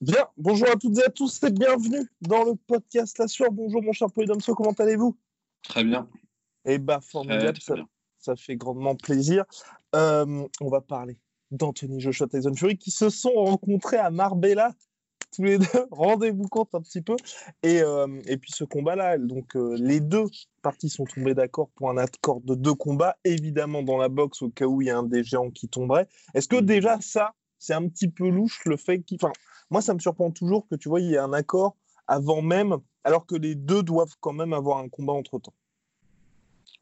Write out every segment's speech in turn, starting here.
Bien, bonjour à toutes et à tous et bienvenue dans le podcast La Sueur. Bonjour mon cher Polydomso, comment allez-vous? Très bien. Eh bah formidable, Très, ça, très bien. ça fait grandement plaisir. Euh, on va parler d'Anthony Joshua Tyson Fury qui se sont rencontrés à Marbella tous les deux. Rendez-vous compte un petit peu. Et, euh, et puis ce combat-là, donc euh, les deux parties sont tombées d'accord pour un accord de deux combats, évidemment dans la boxe au cas où il y a un des géants qui tomberait. Est-ce que déjà ça, c'est un petit peu louche le fait qu'il... Enfin, moi, ça me surprend toujours que tu vois, il y ait un accord avant même, alors que les deux doivent quand même avoir un combat entre-temps.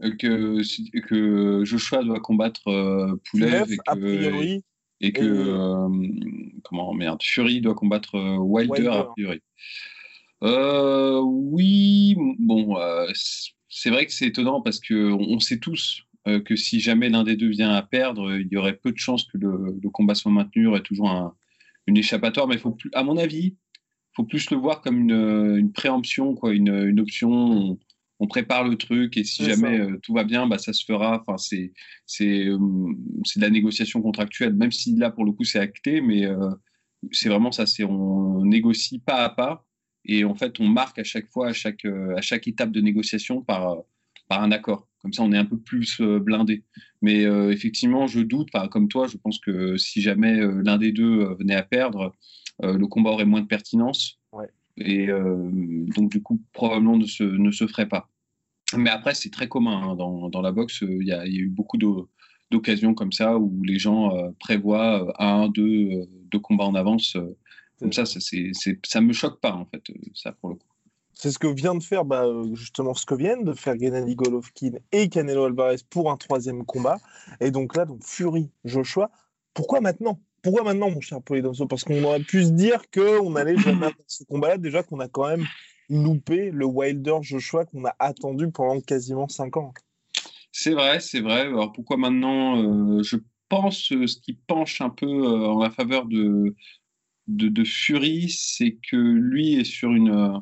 Euh, Que, que Joshua doit combattre euh, Poulev et a que, priori, et que et- euh, comment merde, Fury doit combattre euh, Wilder, Wilder. a priori. Oui, bon, c'est vrai que c'est étonnant parce que on on sait tous que si jamais l'un des deux vient à perdre, il y aurait peu de chances que le, le combat soit maintenu. Il y aurait toujours un- une échappatoire, mais il faut plus, à mon avis, faut plus le voir comme une, une préemption, quoi, une, une option. On, on prépare le truc et si jamais euh, tout va bien, bah, ça se fera. Enfin, c'est c'est euh, de la négociation contractuelle, même si là pour le coup c'est acté, mais euh, c'est vraiment ça. C'est on négocie pas à pas et en fait on marque à chaque fois, à chaque euh, à chaque étape de négociation par euh, par un accord. Comme ça, on est un peu plus euh, blindé. Mais euh, effectivement, je doute, comme toi, je pense que si jamais euh, l'un des deux euh, venait à perdre, le combat aurait moins de pertinence. Ouais. Et donc, du coup, probablement ne se, ne se ferait pas. Mais après, c'est très commun hein, dans, dans la boxe. Il y, a, il y a eu beaucoup d'occasions comme ça où les gens prévoient un, deux, deux combats en avance. comme ça, ça, ça me choque pas, en fait, ça, pour le coup. C'est ce que vient de faire bah, euh, justement ce que viennent de faire Gennady Golovkin et Canelo Alvarez pour un troisième combat. Et donc là, donc Fury, Joshua. Pourquoi maintenant? Pourquoi maintenant, mon cher Polydomso? Parce qu'on aurait pu se dire qu'on allait jamais avoir ce combat-là, déjà qu'on a quand même loupé le Wilder Joshua qu'on a attendu pendant quasiment cinq ans. C'est vrai, c'est vrai. Alors pourquoi maintenant euh, Je pense euh, ce qui penche un peu en la faveur de, de, Fury, c'est que lui est sur une,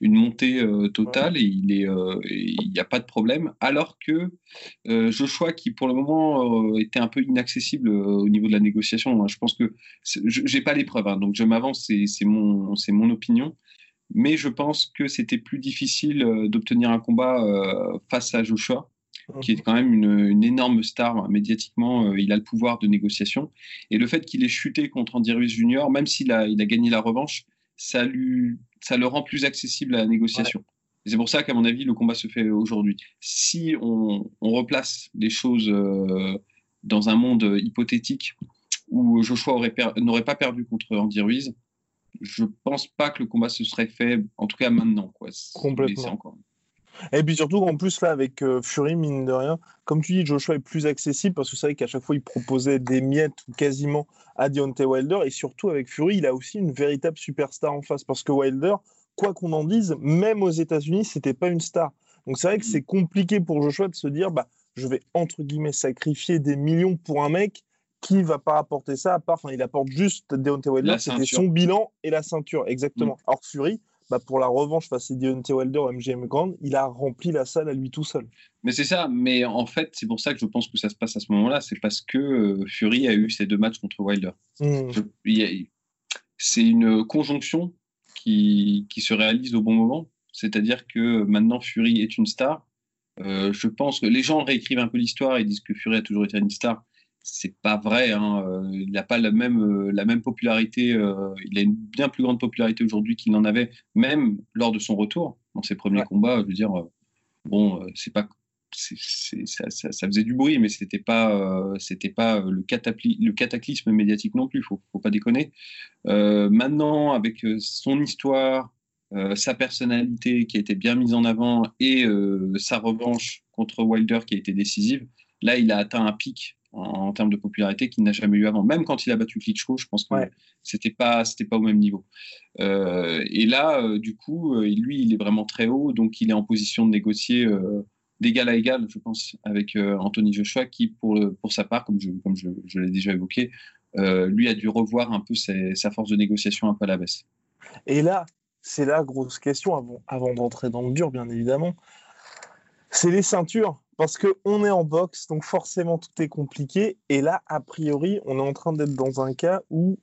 une montée euh, totale et il est, euh, n'y a pas de problème. Alors que euh, Joshua, qui pour le moment était un peu inaccessible au niveau de la négociation, hein, je pense que j'ai pas les preuves, hein, donc je m'avance, c'est mon, opinion. Mais je pense que c'était plus difficile d'obtenir un combat face à Joshua qui est quand même une, une énorme star hein, médiatiquement. il a le pouvoir de négociation. Et le fait qu'il ait chuté contre Andy Ruiz Jr., même s'il a, il a gagné la revanche, ça, lui, ça le rend plus accessible à la négociation. C'est pour ça qu'à mon avis, le combat se fait aujourd'hui. Si on, on replace les choses euh, dans un monde hypothétique où Joshua n'aurait pas perdu contre Andy Ruiz, je pense pas que le combat se serait fait, en tout cas maintenant. Quoi. Complètement. encore- Et puis surtout, en plus, là, avec euh, Fury, mine de rien, comme tu dis, Joshua est plus accessible parce que c'est vrai qu'à chaque fois, il proposait des miettes quasiment à Deontay Wilder. Et surtout, avec Fury, il a aussi une véritable superstar en face parce que Wilder, quoi qu'on en dise, même aux États-Unis, c'était pas une star. Donc c'est vrai que Mm. c'est compliqué pour Joshua de se dire, bah, je vais entre guillemets sacrifier des millions pour un mec qui va pas apporter ça à part, enfin, il apporte juste Deontay Wilder, c'était son bilan et la ceinture, exactement. Or Fury, bah, pour la revanche face à Deontay Wilder au MGM Grand, il a rempli la salle à lui tout seul. Mais c'est ça, mais en fait, c'est pour ça que je pense que ça se passe à ce moment-là, c'est parce que euh, Fury a eu ses deux matchs contre Wilder. Mm. A- C'est une conjonction qui, qui se réalise au bon moment, c'est-à-dire que maintenant Fury est une star. Euh, je pense que les gens réécrivent un peu l'histoire et disent que Fury a toujours été une star. C'est pas vrai, hein. Euh, il n'a pas la même, euh, la même popularité, euh, il a une bien plus grande popularité aujourd'hui qu'il n'en avait, même lors de son retour dans ses premiers Ouais. combats. Je veux dire, euh, bon, euh, c'est pas ça, ça, faisait du bruit, mais c'était pas, c'était pas le, le, cataclysme médiatique non plus. Faut, faut pas déconner. maintenant, avec son histoire, sa personnalité qui a été bien mise en avant et sa revanche contre Wilder qui a été décisive, là, il a atteint un pic en, termes de popularité qu'il n'a jamais eu avant. Même quand il a battu Klitschko, je pense que c'était pas c'était pas au même niveau. Euh, et là, euh, du coup, euh, lui, il est vraiment très haut, donc il est en position de négocier d'égal à égal, je pense, avec Anthony Joshua, qui pour pour sa part, comme je comme je, je l'ai déjà évoqué, lui a dû revoir un peu sa force de négociation un peu à la baisse. Et là, c'est la grosse question avant avant d'entrer dans le dur, bien évidemment. C'est les ceintures parce qu'on est en boxe, donc forcément tout est compliqué. Et là, a priori, on est en train d'être dans un cas où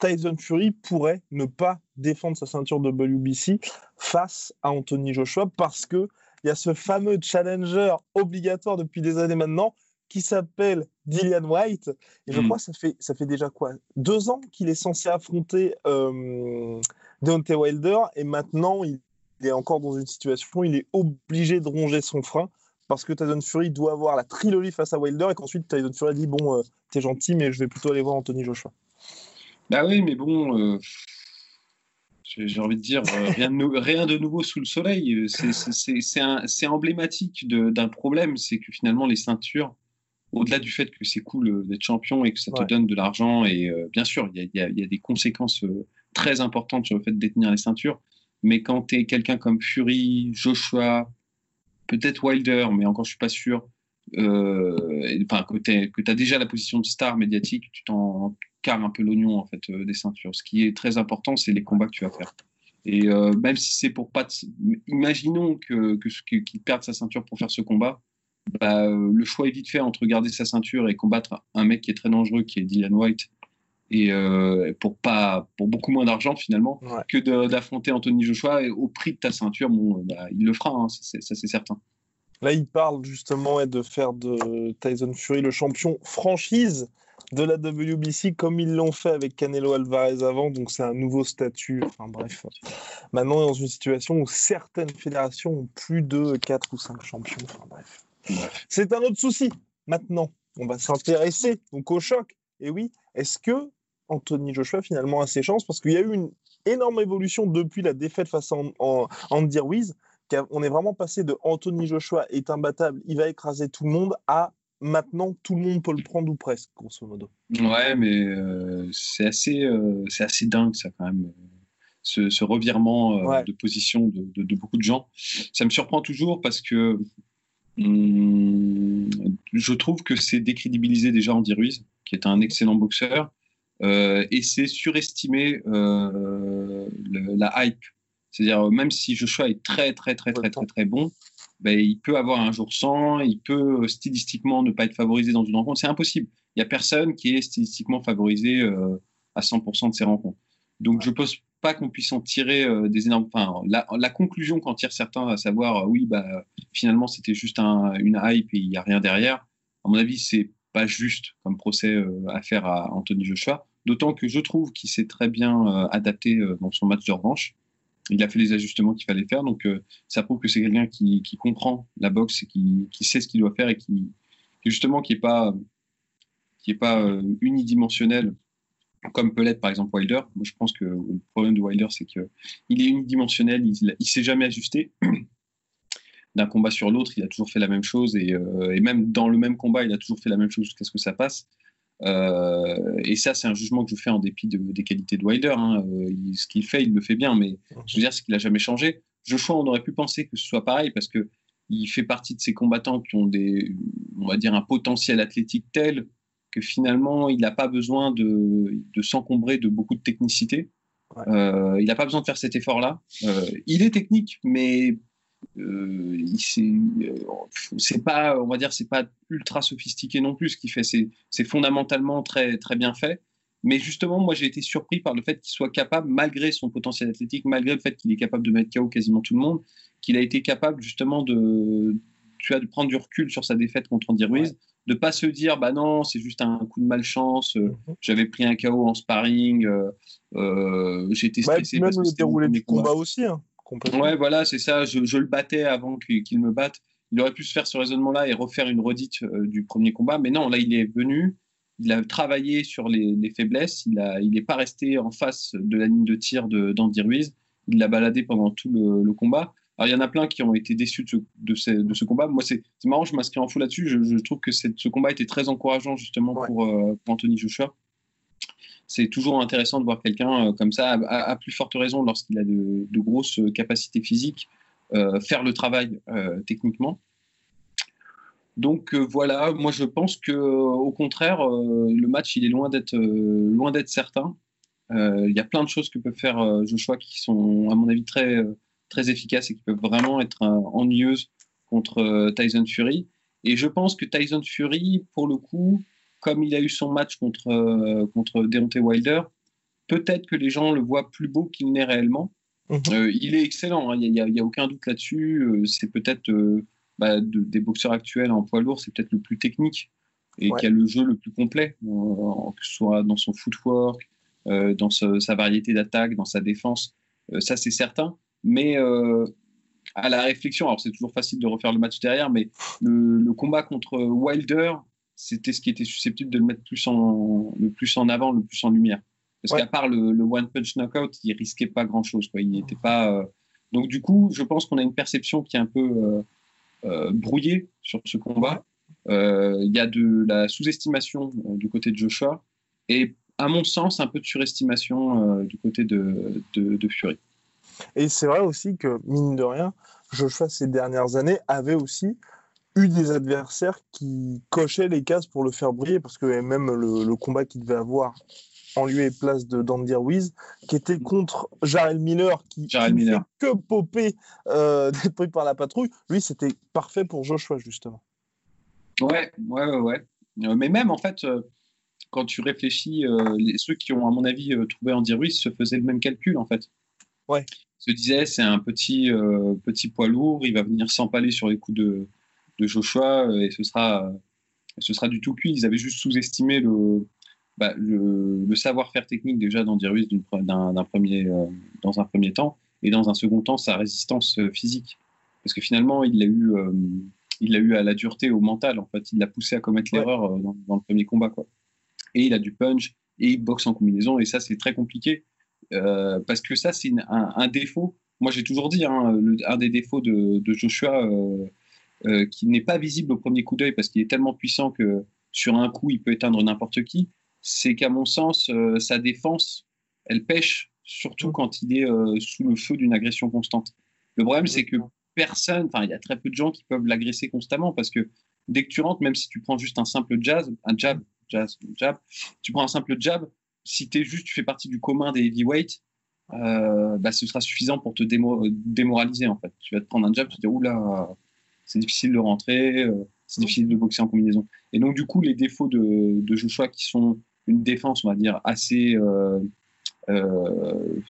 Tyson Fury pourrait ne pas défendre sa ceinture de WBC face à Anthony Joshua parce que il y a ce fameux challenger obligatoire depuis des années maintenant qui s'appelle Dillian White. Et je hmm. crois que ça fait, ça fait déjà quoi? Deux ans qu'il est censé affronter euh, Deontay Wilder et maintenant il est encore dans une situation où il est obligé de ronger son frein parce que Tyson Fury doit avoir la trilogie face à Wilder et qu'ensuite Tyson Fury dit bon, euh, t'es gentil, mais je vais plutôt aller voir Anthony Joshua. Bah oui, mais bon, euh, j'ai envie de dire euh, rien, de rien, de nouveau sous le soleil. C'est emblématique d'un problème, c'est que finalement les ceintures, au-delà du fait que c'est cool d'être champion et que ça te donne de l'argent, et bien sûr, il y, y, a des conséquences très importantes sur le fait de détenir les ceintures, mais quand tu es quelqu'un comme Fury, Joshua, peut-être Wilder, mais encore je suis pas sûr. Euh, enfin, que tu as déjà la position de star médiatique, tu t'en carres un peu l'oignon en fait euh, des ceintures. Ce qui est très important, c'est les combats que tu vas faire. Et euh, même si c'est pour pas, imaginons que qu'il perde sa ceinture pour faire ce combat, bah, le choix est vite fait entre garder sa ceinture et combattre un mec qui est très dangereux, qui est Dylan White, et pour pas pour beaucoup moins d'argent finalement que d'affronter Anthony Joshua et au prix de ta ceinture bon bah, il le fera hein, ça c'est certain. Là il parle justement de faire de Tyson Fury le champion franchise de la WBC comme ils l'ont fait avec Canelo Alvarez avant donc c'est un nouveau statut enfin bref. Maintenant on est dans une situation où certaines fédérations ont plus de 4 ou 5 champions enfin bref. C'est un autre souci. Maintenant on va s'intéresser donc au choc. Et oui est-ce que Anthony Joshua finalement a ses chances parce qu'il y a eu une énorme évolution depuis la défaite face à Andy Ruiz. On est vraiment passé de Anthony Joshua est imbattable, il va écraser tout le monde à maintenant tout le monde peut le prendre ou presque, grosso modo. Ouais, mais euh, c'est assez, euh, c'est assez dingue ça quand même. Ce, revirement euh, de position de, beaucoup de gens. Ça me surprend toujours parce que hum, je trouve que c'est décrédibilisé déjà Andy Ruiz, qui est un excellent boxeur. Euh, et c'est surestimer euh, la hype. C'est-à-dire, même si Joshua est très, très, très, très, très, très bon, ben, il peut avoir un jour sans, il peut stylistiquement ne pas être favorisé dans une rencontre. C'est impossible. Il n'y a personne qui est stylistiquement favorisé euh, à 100% de ses rencontres. Donc, je ne pense pas qu'on puisse en tirer des énormes. Enfin, la, conclusion qu'en tirent certains, à savoir, oui, bah, finalement, c'était juste un, une hype et il n'y a rien derrière, à mon avis, c'est pas juste comme procès à faire à Anthony Joshua. D'autant que je trouve qu'il s'est très bien euh, adapté euh, dans son match de revanche. Il a fait les ajustements qu'il fallait faire. Donc, euh, ça prouve que c'est quelqu'un qui, comprend la boxe et qui, sait ce qu'il doit faire et qui, justement, qui n'est pas, unidimensionnel comme peut l'être par exemple Wilder. Moi, je pense que le problème de Wilder, c'est qu'il est unidimensionnel, il ne s'est jamais ajusté. D'un combat sur l'autre, il a toujours fait la même chose et, même dans le même combat, il a toujours fait la même chose jusqu'à ce que ça passe. Euh, et ça, c'est un jugement que je fais en dépit des qualités de Wilder. Hein. Euh, ce qu'il fait, il le fait bien, mais je veux dire, ce qu'il n'a jamais changé. Joshua, on aurait pu penser que ce soit pareil parce que il fait partie de ces combattants qui ont des, on va dire, un potentiel athlétique tel que finalement, il n'a pas besoin de, de s'encombrer de beaucoup de technicité. Euh, il n'a pas besoin de faire cet effort-là. il est technique, mais c'est pas, on va dire, c'est pas ultra sophistiqué non plus ce qu'il fait. C'est fondamentalement très très bien fait. Mais justement, moi, j'ai été surpris par le fait qu'il soit capable, malgré son potentiel athlétique, malgré le fait qu'il est capable de mettre KO quasiment tout le monde, qu'il a été capable justement de, tu as de prendre du recul sur sa défaite contre Andy Ruiz, de pas se dire, bah non, c'est juste un coup de malchance, euh, mhm. j'avais pris un KO en sparring, j'étais stressé. même le déroulé du combat aussi. Hein. Ouais, voilà, c'est ça. Je, le battais avant qu'il me batte. il aurait pu se faire ce raisonnement-là et refaire une redite du premier combat, mais non, là, il est venu, il a travaillé sur les, faiblesses, il n'est il pas resté en face de la ligne de tir d'Andy Ruiz, il l'a baladé pendant tout le, combat. Alors, il y en a plein qui ont été déçus de ce, de ce, combat. Moi, c'est marrant, je m'inscris en fou là-dessus. Je, trouve que ce combat était très encourageant, justement, pour, pour Anthony Joshua c'est toujours intéressant de voir quelqu'un euh, comme ça, à, plus forte raison lorsqu'il a de, grosses capacités physiques, euh, faire le travail euh, techniquement. Donc voilà, moi je pense que au contraire, le match il est loin d'être loin d'être certain. Il y a plein de choses que peut faire Joshua qui sont à mon avis très très efficaces et qui peuvent vraiment être ennuyeuses contre Tyson Fury. Et je pense que Tyson Fury, pour le coup, comme il a eu son match contre, euh, contre Deontay Wilder, peut-être que les gens le voient plus beau qu'il n'est réellement. Mhm. Euh, il est excellent, hein, il n'y a, aucun doute là-dessus. Euh, c'est peut-être bah, des boxeurs actuels en poids lourd, c'est peut-être le plus technique et qui a le jeu le plus complet, que ce soit dans son footwork, dans sa variété d'attaque, dans sa défense. ça, c'est certain. Mais à la réflexion, alors c'est toujours facile de refaire le match derrière, mais le combat contre Wilder, c'était ce qui était susceptible de le mettre plus en, le plus en avant, le plus en lumière. Parce qu'à part le, one punch knockout, il risquait pas grand chose. Quoi. Il n'était pas. Euh, donc du coup, je pense qu'on a une perception qui est un peu euh, euh, brouillée sur ce combat. Il y a de la sous-estimation du côté de Joshua et, à mon sens, un peu de surestimation du côté de, de, de Fury. Et c'est vrai aussi que mine de rien, Joshua ces dernières années avait aussi eu des adversaires qui cochaient les cases pour le faire briller, parce que même le, combat qu'il devait avoir en lieu et place de Dandy Ruiz, qui était contre Jarrell Miller, qui, ne que popper euh, trucs par la patrouille, lui, c'était parfait pour Joshua, justement. Ouais, ouais, ouais. ouais. Euh, mais même, en fait, euh, quand tu réfléchis, les, ceux qui ont, à mon avis, trouvé Andy Ruiz se faisaient le même calcul, en fait. Ouais. Se disaient, c'est un petit, petit poids lourd, il va venir s'empaler sur les coups de, de Joshua euh, et ce sera, ce sera du tout cuit. Ils avaient juste sous-estimé le, bah, le, savoir-faire technique déjà d'Andy Ruiz d'un premier, euh, dans un premier temps et dans un second temps sa résistance euh, physique. Parce que finalement, il l'a eu, il eu à la dureté, au mental. En fait, il l'a poussé à commettre l'erreur dans, le premier combat. Quoi. Et il a du punch et il boxe en combinaison. Et ça, c'est très compliqué. parce que ça, c'est un, défaut. Moi, j'ai toujours dit, hein, un des défauts de, de Joshua, euh, qui n'est pas visible au premier coup d'œil parce qu'il est tellement puissant que sur un coup, il peut éteindre n'importe qui, c'est qu'à mon sens, euh, sa défense, elle pêche, surtout mm. quand il est euh, sous le feu d'une agression constante. Le problème, c'est que personne, enfin, il y a très peu de gens qui peuvent l'agresser constamment parce que dès que tu rentres, même si tu prends juste un simple jazz, un jab, jazz, jab, tu prends un simple jab, si es juste, tu fais partie du commun des heavyweights, bah, ce sera suffisant pour te démoraliser en fait. Tu vas te prendre un jab, tu te dis oula, c'est difficile de rentrer, euh, c'est difficile de boxer en combinaison. Et donc, du coup, les défauts de, de Joshua qui sont une défense, on va dire, assez. Euh, euh...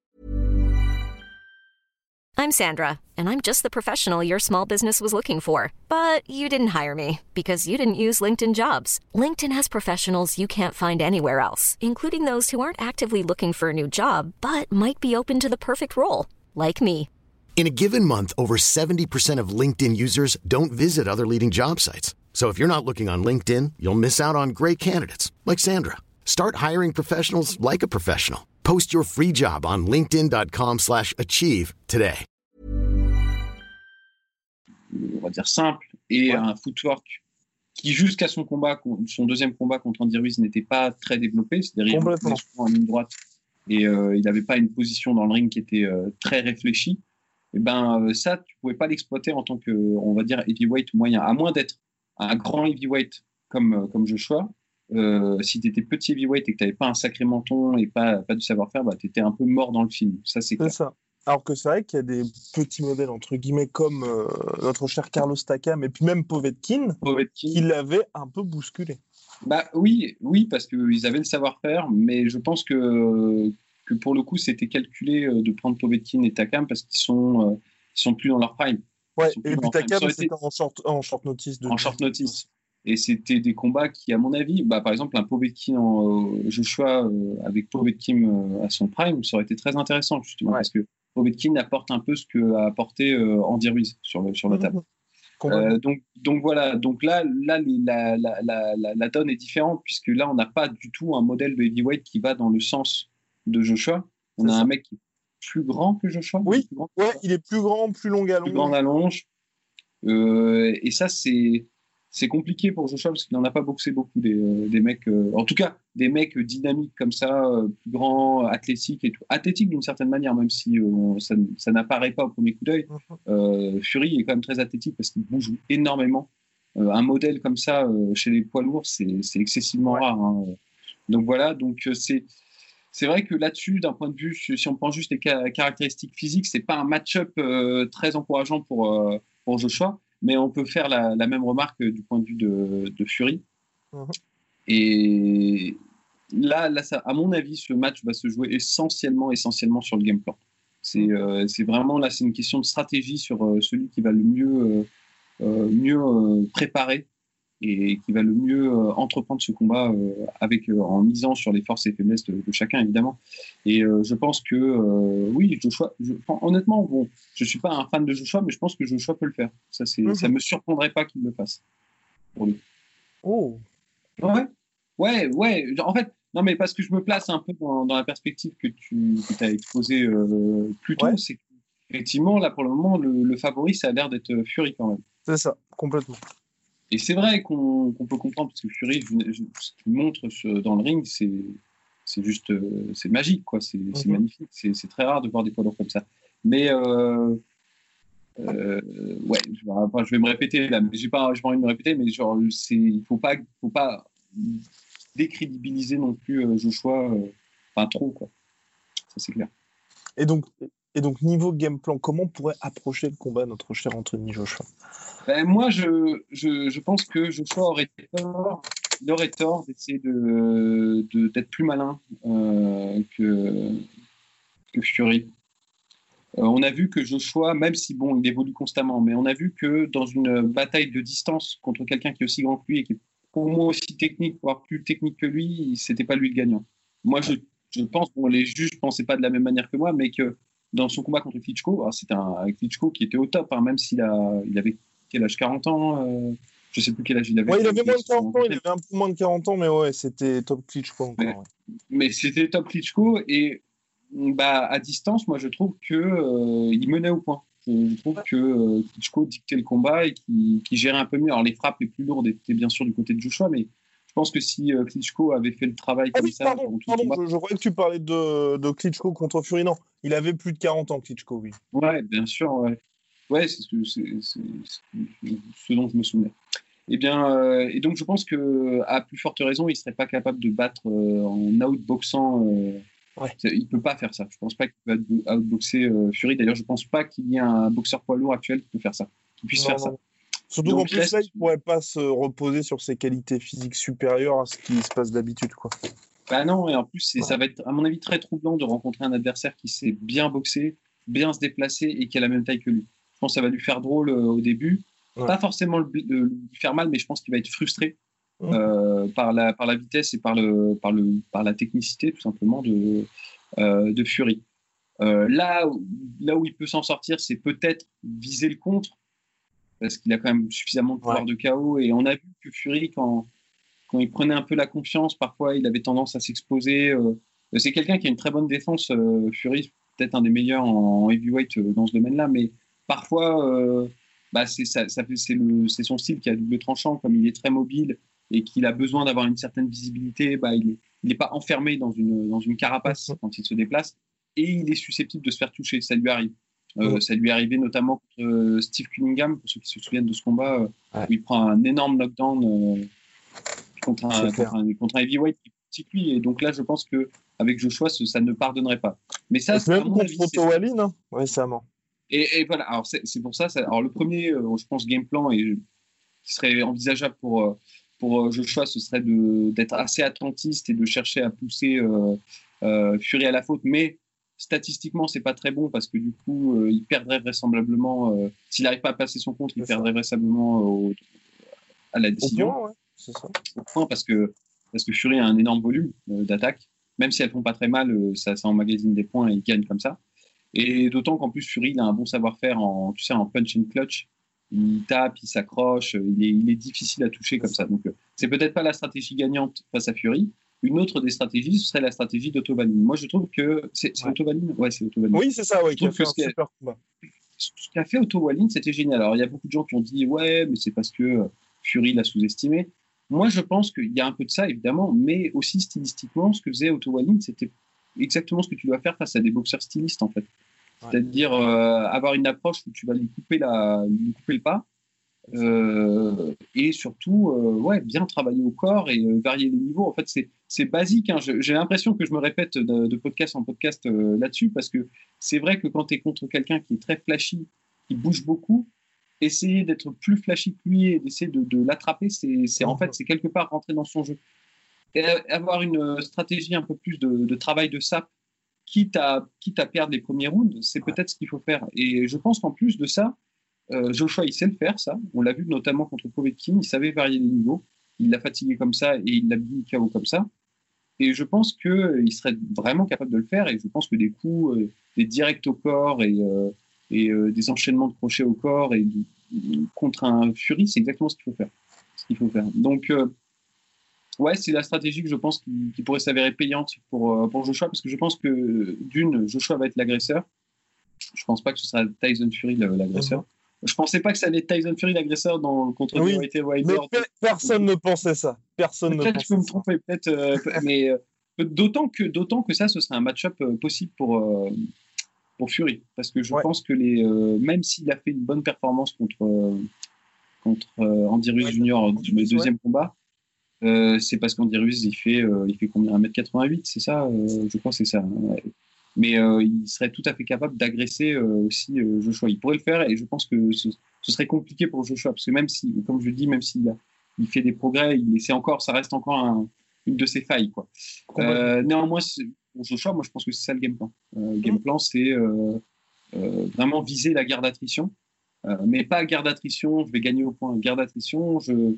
I'm Sandra, and I'm just the professional your small business was looking for. But you didn't hire me because you didn't use LinkedIn jobs. LinkedIn has professionals you can't find anywhere else, including those who aren't actively looking for a new job, but might be open to the perfect role, like me. In a given month, over 70% of LinkedIn users don't visit other leading job sites. So if you're not looking on LinkedIn, you'll miss out on great candidates like Sandra. Start hiring professionals like a professional. Post your free job on linkedin.com/achieve today. On va dire simple et ouais. un footwork qui jusqu'à son combat son deuxième combat contre Andy Ruiz n'était pas très développé, c'est-à-dire était en ligne droite et euh, il n'avait pas une position dans le ring qui était euh, très réfléchie. Et eh ben euh, ça, tu pouvais pas l'exploiter en tant que, on va dire, heavyweight moyen, à moins d'être un grand heavyweight comme, euh, comme Joshua. Euh, si tu étais petit heavyweight et que tu n'avais pas un sacré menton et pas, pas du savoir-faire, bah, tu étais un peu mort dans le film. Ça, c'est ça. Alors que c'est vrai qu'il y a des petits modèles, entre guillemets, comme notre cher Carlos Takam et puis même Povetkin, Povetkin. qui l'avaient un peu bousculé. Bah oui, oui, parce qu'ils avaient le savoir-faire, mais je pense que pour le coup, c'était calculé euh, de prendre Povetkin et Takam parce qu'ils sont, euh, sont plus dans leur prime. Ouais, et puis Takam, c'était en short, en short notice. De en short notice. Et c'était des combats qui, à mon avis, bah, par exemple, un Povetkin en euh, Joshua avec Povetkin à son prime, ça aurait été très intéressant, justement, parce que Povetkin apporte un peu ce que a apporté Andy Ruiz sur, le, sur la table. Euh, donc, donc voilà, donc là, là la, la, la, la, donne est différente puisque là, on n'a pas du tout un modèle de heavyweight qui va dans le sens de Joshua. On a un mec qui est plus grand que Joshua. Oui, ouais, il est plus grand, plus long à Plus grand à longe. Euh, et ça, c'est c'est compliqué pour Joshua parce qu'il n'en a pas boxé beaucoup des, euh, des mecs, euh, en tout cas des mecs dynamiques comme ça, euh, plus grands, athlétiques et tout. Athlétiques d'une certaine manière, même si ça, ça n'apparaît pas au premier coup d'œil. Mhm. Fury est quand même très athlétique parce qu'il bouge énormément. un modèle comme ça chez les poids lourds, c'est excessivement rare. Hein. Donc voilà, donc c'est c'est vrai que là-dessus, d'un point de vue, si on prend juste les caractéristiques physiques, c'est pas un match-up très encourageant pour, pour Joshua mais on peut faire la, même remarque du point de vue de, Fury. Mhm. Et là, là ça, à mon avis, ce match va se jouer essentiellement, essentiellement sur le game plan. C'est mhm. euh, vraiment là, c'est une question de stratégie sur euh, celui qui va le mieux, euh, mieux préparer et qui va le mieux euh, entreprendre ce combat euh, avec, euh, en misant sur les forces et faiblesses de, chacun, évidemment. Et je pense que, oui, Joshua, je, honnêtement, bon, je ne suis pas un fan de Joshua, mais je pense que Joshua peut le faire. Ça ne mhm. me surprendrait pas qu'il le fasse. Pour lui. Oh Ouais, ouais, ouais. En fait, non, mais parce que je me place un peu dans, la perspective que tu as exposée plus tôt, c'est qu'effectivement, là, pour le moment, le, le favori, ça a l'air d'être Fury quand même. C'est ça, complètement. Et c'est vrai qu'on peut comprendre, parce que Fury, ce qu'il montre dans le ring, c'est juste euh, c'est magique, quoi. C'est mhm. magnifique. C'est très rare de voir des poids lourds comme ça. Mais euh, euh, ouais, je, vais me répéter là, mais j'ai pas, pas envie de me répéter, mais genre, il faut pas, faut pas décrédibiliser non plus Joshua, enfin trop, quoi. Ça c'est clair. Et donc, et donc, niveau game plan, comment on pourrait approcher le combat, notre cher Anthony Joshua? Ben, Moi, je, je, je, pense que Joshua aurait tort, aurait tort d'essayer d'être de, d'être plus malin euh, que, que Fury. Euh, on a vu que Joshua, même si bon, il évolue constamment, mais on a vu que dans une bataille de distance contre quelqu'un qui est aussi grand que lui et qui est pour moi aussi technique, voire plus technique que lui, c'était pas lui le gagnant. Moi, je, je pense, bon, les juges ne pensaient pas de la même manière que moi, mais que dans son combat contre Klitschko, c'était un Klitschko qui était au top, hein, même s'il a, il avait quel âge 40 ans euh, Je sais plus quel âge il avait. Ouais, il avait moins de 40 ans, il avait un peu moins de 40 ans, mais ouais, c'était top Klitschko encore. Mais, c'était top Klitschko et bah, à distance, moi je trouve que euh, il menait au point. Je, trouve que euh, Klitschko dictait le combat et qui, gérait un peu mieux. Alors les frappes les plus lourdes étaient bien sûr du côté de Joshua, mais je pense que si euh, Klitschko avait fait le travail ah comme ça. Pardon, je, croyais que tu parlais de, de, Klitschko contre Fury. Non, il avait plus de 40 ans, Klitschko, oui. Ouais, bien sûr, ouais. Ouais, c'est ce, ce, dont je me souviens. Et eh bien, euh, et donc je pense que à plus forte raison, il serait pas capable de battre euh, en outboxant. Ouais. Il peut pas faire ça. Je pense pas qu'il peut outboxer Fury. D'ailleurs, je pense pas qu'il y ait un boxeur poids lourd actuel qui peut faire ça, qui puisse faire ça. Surtout qu'en plus, là, il ne pourrait pas se reposer sur ses qualités physiques supérieures à ce qui se passe d'habitude. quoi. Bah non, et en plus, ça va être, à mon avis, très troublant de rencontrer un adversaire qui sait bien boxer, bien se déplacer et qui a la même taille que lui. Je pense que ça va lui faire drôle euh, au début. Pas forcément lui faire mal, mais je pense qu'il va être frustré euh, par, la, par la vitesse et par, le, par, le, par la technicité, tout simplement, de, euh, de Fury. là, là où il peut s'en sortir, c'est peut-être viser le contre parce qu'il a quand même suffisamment de pouvoir de chaos. Et on a vu que Fury, quand, quand il prenait un peu la confiance, parfois il avait tendance à s'exposer. Euh, c'est quelqu'un qui a une très bonne défense, euh, Fury, peut-être un des meilleurs en, heavyweight euh, dans ce domaine-là, mais parfois, bah, c'est ça, ça c'est son style qui a double tranchant, comme il est très mobile et qu'il a besoin d'avoir une certaine visibilité, bah, il n'est pas enfermé dans une, dans une carapace quand il se déplace et il est susceptible de se faire toucher, ça lui arrive. Euh, ça lui est arrivé notamment contre euh, Steve Cunningham, pour ceux qui se souviennent de ce combat, euh, où il prend un énorme knockdown contre, un, contre, un, heavyweight qui est lui. Et donc là, je pense que avec Joshua, ça ne pardonnerait pas. Mais ça, c'est même contre Otto Wallin hein, récemment. Et, et, voilà. Alors c'est pour ça, Alors le premier, je pense, game plan et qui serait envisageable pour pour Joshua, ce serait d'être assez attentiste et de chercher à pousser Fury à la faute, mais Statistiquement, c'est pas très bon parce que du coup, euh, il perdrait vraisemblablement, euh, s'il n'arrive pas à passer son compte, il perdrait vraisemblablement à la décision. Au c'est ça. Au point parce que, parce que Fury a un énorme volume euh, d'attaques. Même si elles font pas très mal, ça, ça emmagasine des points et il gagne comme ça. Et d'autant qu'en plus, Fury, il a un bon savoir-faire en, tu sais, en punch and clutch. il tape, il s'accroche, il est, il est, difficile à toucher comme ça. Donc, c'est peut-être pas la stratégie gagnante face à Fury. Une autre des stratégies, ce serait la stratégie d'Autovaline. Moi, je trouve que c'est ouais. Autovaline. Ouais, c'est Autovaline. Oui, c'est ça, super combat. Ce qu'a fait Autovaline, c'était génial. Alors, il y a beaucoup de gens qui ont dit, ouais, mais c'est parce que Fury l'a sous-estimé. Moi, je pense qu'il y a un peu de ça, évidemment, mais aussi stylistiquement, ce que faisait Autovaline, c'était exactement ce que tu dois faire face à des boxeurs stylistes, en fait. C'est-à-dire euh, avoir une approche où tu vas lui couper, la, lui couper le pas, euh, et surtout, euh, ouais, bien travailler au corps et euh, varier les niveaux. En fait, c'est basique. Hein. J'ai l'impression que je me répète de, de podcast en podcast là-dessus parce que c'est vrai que quand tu es contre quelqu'un qui est très flashy, qui bouge beaucoup, essayer d'être plus flashy que lui et d'essayer de, de l'attraper, c'est en fait, c'est quelque part rentrer dans son jeu. Et avoir une stratégie un peu plus de, de travail de sap, quitte à, quitte à perdre les premiers rounds, c'est peut-être ce qu'il faut faire. Et je pense qu'en plus de ça, euh, Joshua, il sait le faire, ça. On l'a vu notamment contre Povetkin, il savait varier les niveaux. Il l'a fatigué comme ça et il l'a mis KO comme ça. Et je pense qu'il serait vraiment capable de le faire. Et je pense que des coups, euh, des directs au corps et, euh, euh, des enchaînements de crochets au corps et contre un Fury, c'est exactement ce qu'il faut faire. Donc, euh, ouais, c'est la stratégie que je pense qui, pourrait s'avérer payante pour, euh, pour Joshua, parce que je pense que d'une, Joshua va être l'agresseur. Je pense pas que ce sera Tyson Fury l'agresseur. Je pensais pas que ça allait être Tyson Fury l'agresseur dans contre oui, Wilder. Mais personne ne pensait ça. Personne ne pensait. Je peux me tromper peut-être, euh, mais euh, d'autant que d'autant que ça, ce serait un match-up euh, possible pour euh, pour Fury, parce que je ouais. pense que les même s'il a fait une bonne performance contre contre Andy Ruiz ouais, Junior le deuxième ouais. combat, c'est parce qu'Andy Ruiz il fait il fait combien? 1m88, c'est ça Je crois que c'est ça mais euh, il serait tout à fait capable d'agresser euh, aussi euh, Joshua. Il pourrait le faire et je pense que ce, ce, serait compliqué pour Joshua parce que même si, comme je dis, même s'il il fait des progrès, il, c'est encore, ça reste encore un, une de ses failles. Quoi. Euh, néanmoins, pour Joshua, moi je pense que c'est ça le game plan. Euh, le game plan, c'est euh, vraiment viser la guerre d'attrition, mais pas guerre d'attrition, je vais gagner au point, guerre d'attrition, je,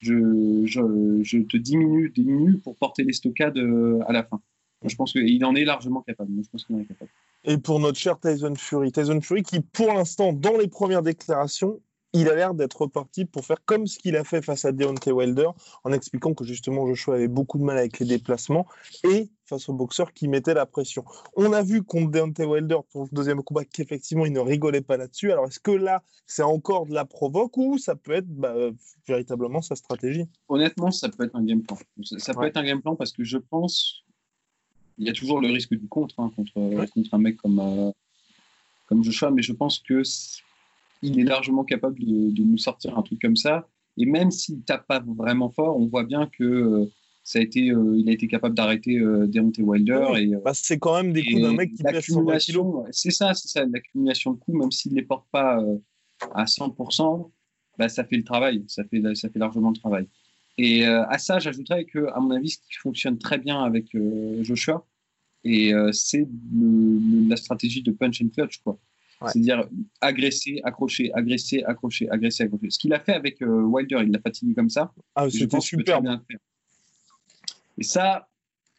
je, je, je, te diminue, diminue pour porter les stockades à la fin. Je pense qu'il en est largement capable. Moi, je pense qu'il en est capable. Et pour notre cher Tyson Fury, Tyson Fury qui, pour l'instant, dans les premières déclarations, il a l'air d'être reparti pour faire comme ce qu'il a fait face à Deontay Wilder, en expliquant que justement Joshua avait beaucoup de mal avec les déplacements et face au boxeur qui mettait la pression. On a vu contre Deontay Wilder pour le deuxième combat qu'effectivement il ne rigolait pas là-dessus. Alors est-ce que là c'est encore de la provoque ou ça peut être bah, véritablement sa stratégie? Honnêtement, ça peut être un game plan. Ça peut ouais. être un game plan parce que je pense il y a toujours le risque du contre hein, contre, ouais. contre un mec comme, euh, comme Joshua, mais je pense que est, il est largement capable de, de, nous sortir un truc comme ça. Et même s'il tape pas vraiment fort, on voit bien que euh, ça a été, euh, il a été capable d'arrêter euh, Deontay Wilder. Et bah, c'est quand même des coups d'un mec qui pèse 120 kilos. C'est ça, c'est ça, l'accumulation de coups, même s'il ne les porte pas à 100%, bah, ça fait le travail, ça fait, ça fait largement le travail. Et euh, à ça, j'ajouterais que, à mon avis, ce qui fonctionne très bien avec euh, Joshua, et euh, c'est la stratégie de punch and clutch, quoi. Ouais. C'est-à-dire agresser, accrocher, agresser, accrocher, agresser, accrocher. Ce qu'il a fait avec euh, Wilder, il l'a fatigué comme ça. Ah, c'était super. Bien faire. Et ça,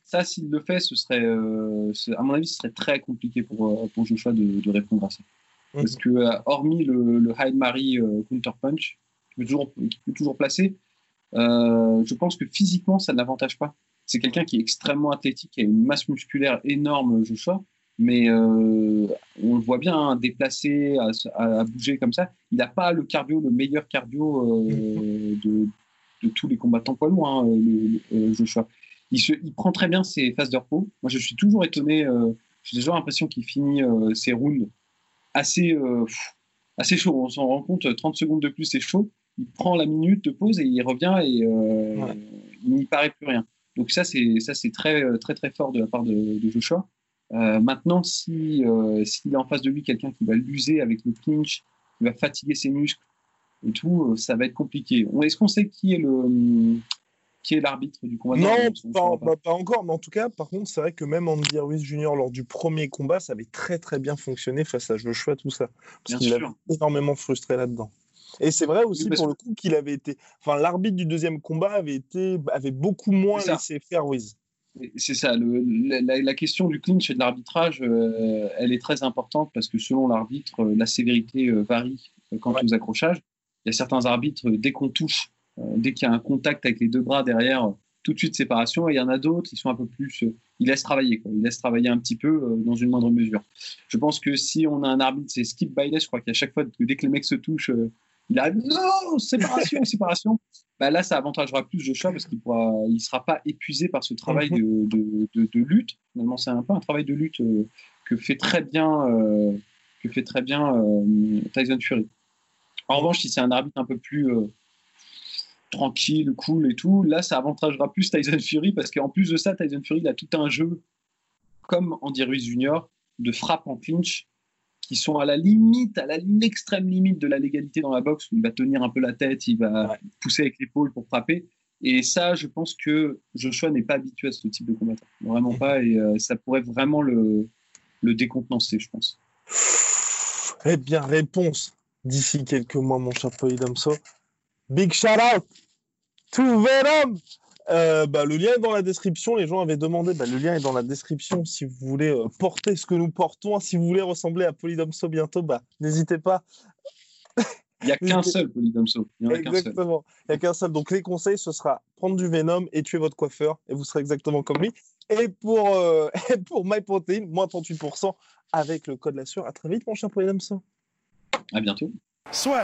ça s'il le fait, ce serait, euh, à mon avis, ce serait très compliqué pour, pour Joshua de, de répondre à ça. Mmh. Parce que, hormis le, le Hyde Mary counter punch, qui peut toujours, qui peut toujours placer, euh, je pense que physiquement, ça ne l'avantage pas. C'est quelqu'un qui est extrêmement athlétique, qui a une masse musculaire énorme, Joshua, mais euh, on le voit bien, hein, déplacé, à, bouger comme ça. Il n'a pas le cardio, le meilleur cardio euh, de, de, tous les combattants poids lourds, hein, le, le, Joshua. Il, se, il, prend très bien ses phases de repos. Moi, je suis toujours étonné. J'ai toujours l'impression qu'il finit ses rounds assez, assez chaud. On s'en rend compte, 30 secondes de plus, c'est chaud il prend la minute de pause et il revient et euh, ouais. il n'y paraît plus rien. Donc ça c'est ça c'est très très très fort de la part de, de Joshua. Euh, maintenant si euh, s'il est en face de lui quelqu'un qui va l'user avec le clinch, qui va fatiguer ses muscles et tout, euh, ça va être compliqué. Est-ce qu'on sait qui est le qui est l'arbitre du combat? Non, pas, pas. pas, encore, mais en tout cas, par contre, c'est vrai que même Andy Ruiz Jr. lors du premier combat, ça avait très très bien fonctionné face à Joshua, tout ça. Parce qu'il avait énormément frustré là-dedans. Et c'est vrai aussi pour le coup qu'il avait été. Enfin, l'arbitre du deuxième combat avait été avait beaucoup moins laissé faire Wiz. C'est ça. Le, la, la, question du clinch et de l'arbitrage, euh, elle est très importante parce que selon l'arbitre, euh, la sévérité euh, varie quant ouais. aux accrochages. il y a certains arbitres, dès qu'on touche, dès qu'il y a un contact avec les deux bras derrière, tout de suite séparation. Et il y en a d'autres qui sont un peu plus. Ils laissent travailler, quoi. Ils laissent travailler un petit peu dans une moindre mesure. Je pense que si on a un arbitre, c'est skip by je crois qu'à chaque fois, dès que le mec se touche, euh, il a non, séparation, séparation. Bah là, ça avantagera plus Joshua parce qu'il pourra, il sera pas épuisé par ce travail mhm. de, de, de, lutte. Finalement, c'est un peu un travail de lutte que fait très bien, que fait très bien Tyson Fury. En revanche, si c'est un arbitre un peu plus tranquille, cool et tout. Là, ça avantagera plus Tyson Fury parce qu'en plus de ça, Tyson Fury il a tout un jeu comme Andy Ruiz Jr. de frappe en clinch qui sont à la limite, à la extrême limite de la légalité dans la boxe où il va tenir un peu la tête, il va pousser avec l'épaule pour frapper. Et ça, je pense que Joshua n'est pas habitué à ce type de combattant. Vraiment pas. Et euh, ça pourrait vraiment le, le décontenancer, je pense. Eh bien, réponse d'ici quelques mois, mon cher Polydomso. Big shout out to Venom euh, bah, le lien est dans la description. Les gens avaient demandé. Bah, le lien est dans la description. Si vous voulez euh, porter ce que nous portons, si vous voulez ressembler à Polydomso bientôt, bah, n'hésitez pas. Il n'y a qu'un seul Polydomso. exactement. Il n'y a qu'un seul. Donc les conseils, ce sera prendre du Venom et tuer votre coiffeur et vous serez exactement comme lui. Et pour, euh, pour MyProtein, moins 38% avec le code la sueur. À très vite, mon cher Polydomso. À bientôt. Soit.